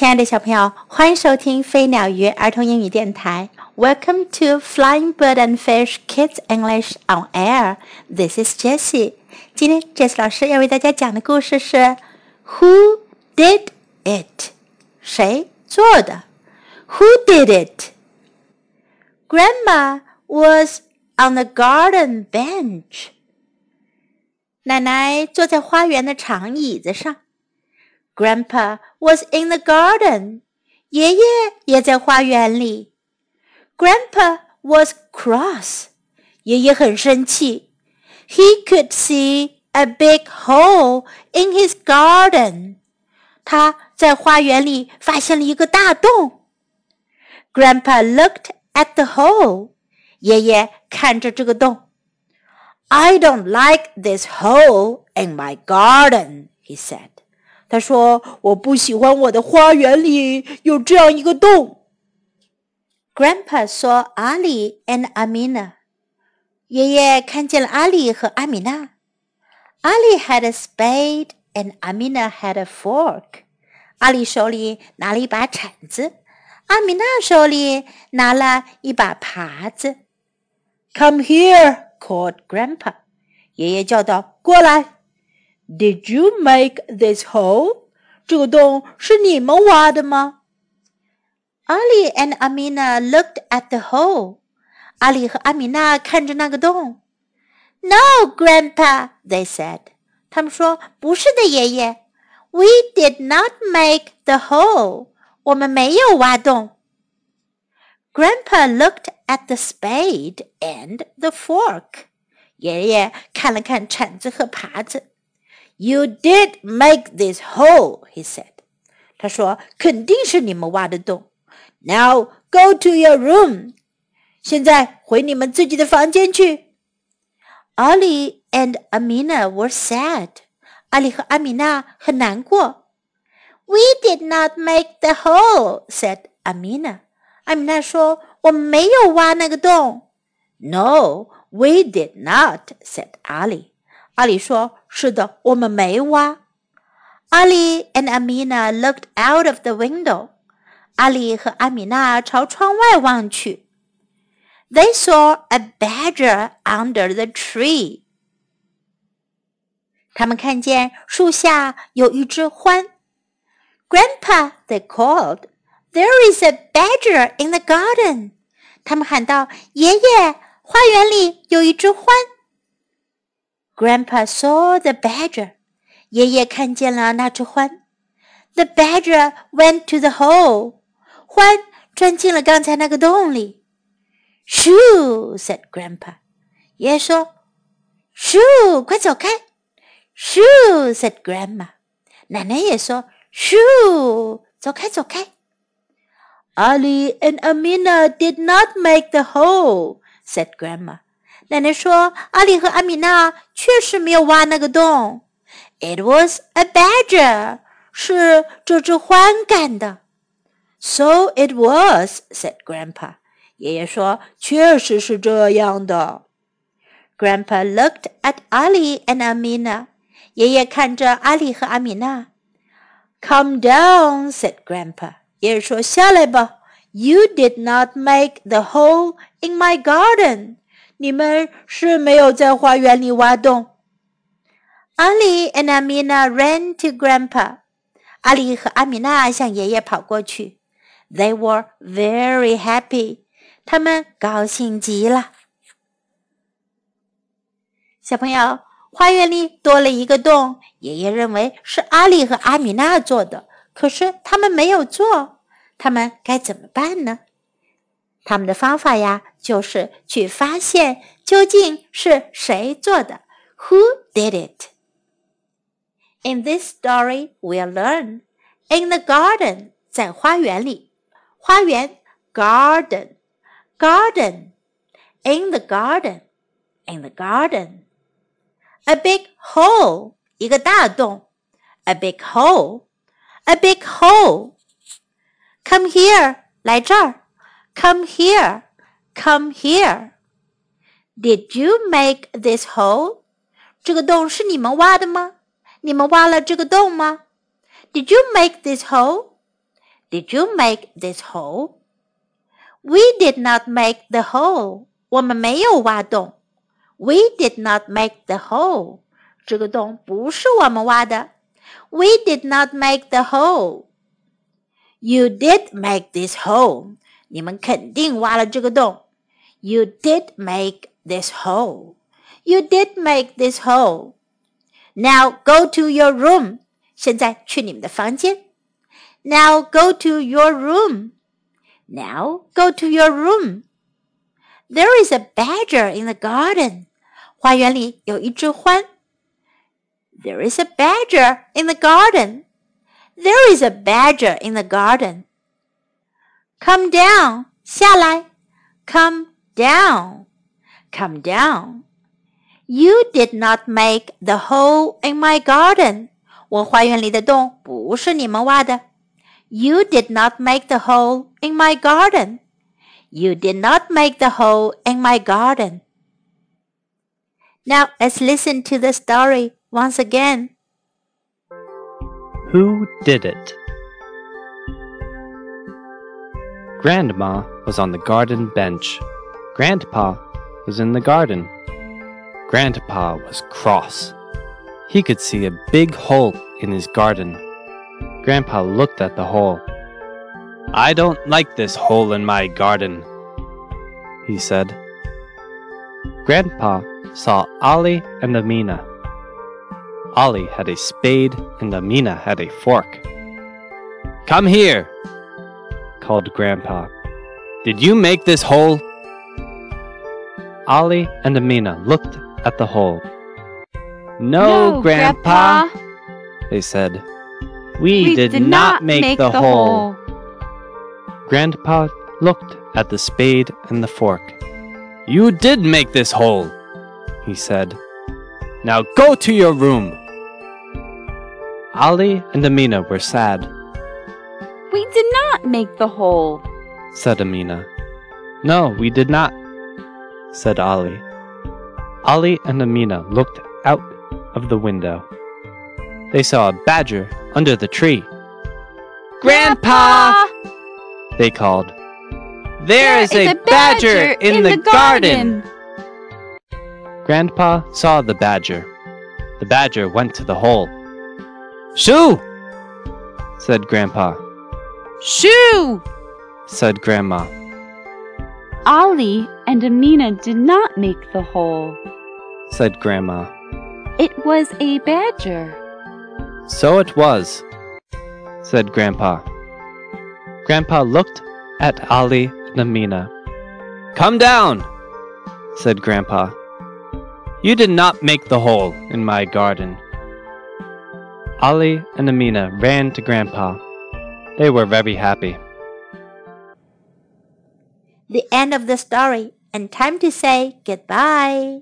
亲爱的小朋友，欢迎收听飞鸟鱼儿童英语电台。Welcome to Flying Bird and Fish Kids English on Air. This is Jessie. 今天 Jessie 老师要为大家讲的故事是 Who did it？谁做的？Who did it? Grandma was on the garden bench. 奶奶坐在花园的长椅子上。Grandpa was in the garden. 爷爷也在花园里。Grandpa was cross. 爷爷很生气。He could see a big hole in his garden. 他在花园里发现了一个大洞。Grandpa looked at the hole. 爷爷看着这个洞。I don't like this hole in my garden, he said. 他说：“我不喜欢我的花园里有这样一个洞。” Grandpa saw Ali and Amina。爷爷看见了阿里和阿米娜。Ali had a spade and Amina had a fork。阿里手里拿了一把铲子，阿米娜手里拿了一把耙子。“Come here!” called Grandpa。爷爷叫道：“过来。” Did you make this hole？这个洞是你们挖的吗？Ali and Amina looked at the hole。阿里和阿米娜看着那个洞。No, Grandpa, they said. 他们说不是的，爷爷。We did not make the hole. 我们没有挖洞。Grandpa looked at the spade and the fork. 爷爷看了看铲子和耙子。 you did make this hole," he said. "他说肯定是你们挖的洞。Now go to your room. 现在回你们自己的房间去。Ali and Amina were sad. 阿里和阿米娜很难过。We did not make the hole," said Amina. 阿米娜说：“我们没有挖那个洞。”No, we did not," said Ali. 阿里说：“是的，我们没挖。” Ali and Amina looked out of the window. 阿里和阿米娜朝窗外望去。They saw a badger under the tree. 他们看见树下有一只獾。Grandpa, they called, there is a badger in the garden. 他们喊道：“爷爷，花园里有一只獾。” Grandpa saw the badger. 爷爷看见了那只獾。The badger went to the hole. 獾钻进了刚才那个洞里。Shoo! said Grandpa. 爷爷说：“Shoo，快走开！”Shoo! said Grandma. 奶奶也说：“Shoo，走开，走开。” Ali and Amina did not make the hole, said Grandma. 奶奶说：“阿里和阿米娜确实没有挖那个洞。”It was a badger，是这只獾干的。So it was, said Grandpa。爷爷说：“确实是这样的。” Grandpa looked at Ali and Amina。爷爷看着阿里和阿米娜。Come down, said Grandpa。爷爷说：“下来吧。You did not make the hole in my garden。” 你们是没有在花园里挖洞。Ali and Amina ran to Grandpa。阿里和阿米娜向爷爷跑过去。They were very happy。他们高兴极了。小朋友，花园里多了一个洞，爷爷认为是阿里和阿米娜做的，可是他们没有做，他们该怎么办呢？他们的方法呀，就是去发现究竟是谁做的，Who did it? In this story, we'll learn in the garden，在花园里，花园，garden，garden，in the garden，in the garden，a big hole，一个大洞，a big hole，a big hole，come here，来这儿。 Come here, come here. Did you make this hole? 这个洞是你们挖的吗？你们挖了这个洞吗？Did you make this hole? Did you make this hole? We did not make the hole. 我们没有挖洞。We did not make the hole. 这个洞不是我们挖的。We did not make the hole. You did make this hole. 你们肯定挖了这个洞。You did make this hole. You did make this hole. Now go to your room. 现在去你们的房间。Now go to your room. Now go to your room. There is a badger in the garden. 花园里有一只獾。There is a badger in the garden. There is a badger in the garden. Come down. 下来。Come down. Come down. You did not make the hole in my garden. 我花园里的洞不是你们挖的。You did not make the hole in my garden. You did not make the hole in my garden. Now let's listen to the story once again. Who did it? Grandma was on the garden bench. Grandpa was in the garden. Grandpa was cross. He could see a big hole in his garden. Grandpa looked at the hole. I don't like this hole in my garden, he said. Grandpa saw Ali and Amina. Ali had a spade and Amina had a fork. Come here, called Grandpa. Did you make this hole? Ali and Amina looked at the hole. No, No, Grandpa, Grandpa. they said. We, did, not make, the, hole. Grandpa looked at the spade and the fork. You did make this hole, he said. Now go to your room. Ali and Amina were sad, We did not make the hole. said Amina. No, we did not, said Ali. Ali and Amina looked out of the window. They saw a badger under the tree. Grandpa! They called. there is, a, badger, in, the, garden. Grandpa saw the badger. The badger went to the hole. Shoo! said Grandpa. Shoo! Said Grandma. Ali and Amina did not make the hole. Said Grandma. It was a badger. So it was, said Grandpa. Grandpa looked at Ali and Amina. Come down, said Grandpa. You did not make the hole in my garden. Ali and Amina ran to Grandpa. They were very happy. The end of the story and time to say goodbye.